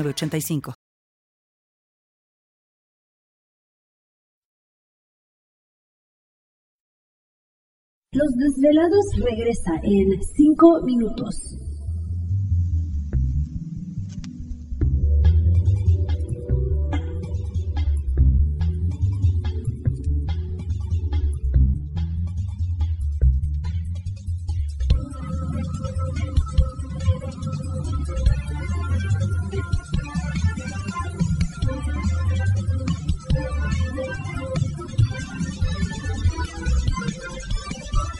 85 Los desvelados regresa en 5 minutos.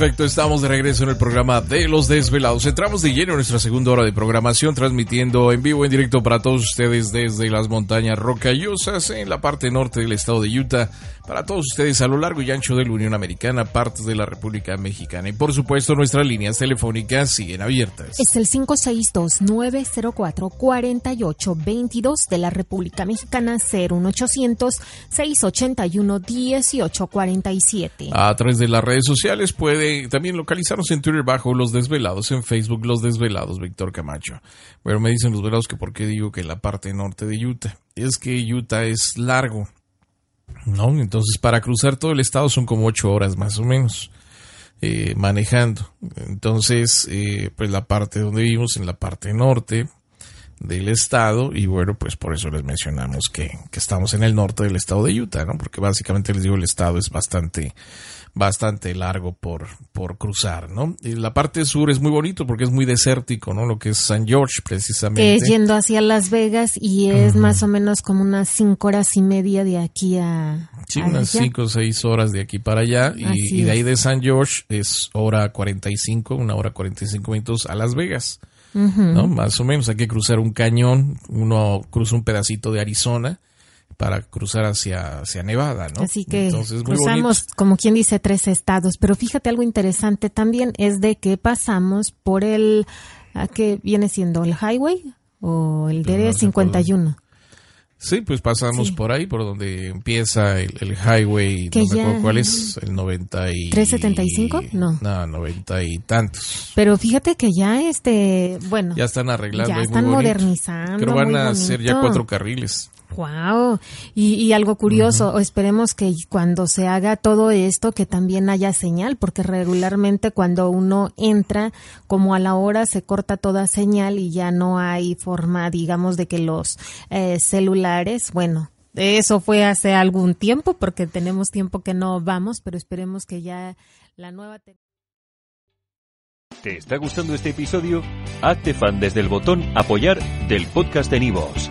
Perfecto, estamos de regreso en el programa de Los Desvelados. Entramos de lleno en nuestra segunda hora de programación, transmitiendo en vivo, en directo para todos ustedes desde las montañas rocallosas en la parte norte del estado de Utah, para todos ustedes a lo largo y ancho de la Unión Americana, partes de la República Mexicana. Y por supuesto, nuestras líneas telefónicas siguen abiertas. Es el 562-904-4822 de la República Mexicana, 01800-681-1847. A través de las redes sociales puede también localizarnos en Twitter bajo Los Desvelados, en Facebook Los Desvelados, Víctor Camacho. Bueno, me dicen los velados que por qué digo que la parte norte de Utah. Es que Utah es largo, ¿no? Entonces para cruzar todo el estado son como ocho horas más o menos. eh, manejando. Entonces, eh, pues la parte donde vivimos, en la parte norte del estado, y bueno, pues por eso les mencionamos que, que estamos en el norte del estado de Utah, ¿no? Porque básicamente les digo, el estado es bastante, bastante largo por, por cruzar, ¿no? Y la parte sur es muy bonito porque es muy desértico, ¿no? Lo que es San George, precisamente. Que es yendo hacia Las Vegas y es más o menos como unas cinco horas y media de aquí a. Sí, a unas allá. 5 o 6 horas de aquí para allá. Y, y de ahí de San George es hora 45, una hora 45 minutos a Las Vegas. Más o menos hay que cruzar un cañón, uno cruza un pedacito de Arizona para cruzar hacia, hacia Nevada, ¿no? Así que Entonces, cruzamos, como quien dice, tres estados. Pero fíjate algo interesante también es de que pasamos por el, ¿a qué viene siendo? ¿El highway? ¿O el Pero no sé DD51? Sí, pues pasamos Sí. por ahí, por donde empieza el, el highway, Que no me acuerdo ya- cuál es, el 90 y... ¿375? No. No, 90 y tantos. Pero fíjate que ya este, bueno, Ya están arreglando. Ya muy están bonito. modernizando, Creo van muy a hacer ya cuatro carriles. Wow. Y, y algo curioso, esperemos que cuando se haga todo esto, que también haya señal, porque regularmente cuando uno entra, como a la hora se corta toda señal y ya no hay forma, digamos, de que los eh, celulares, bueno, eso fue hace algún tiempo, porque tenemos tiempo que no vamos, pero esperemos que ya la nueva... te- ¿Te está gustando este episodio? Hazte fan desde el botón Apoyar del podcast de Nivos.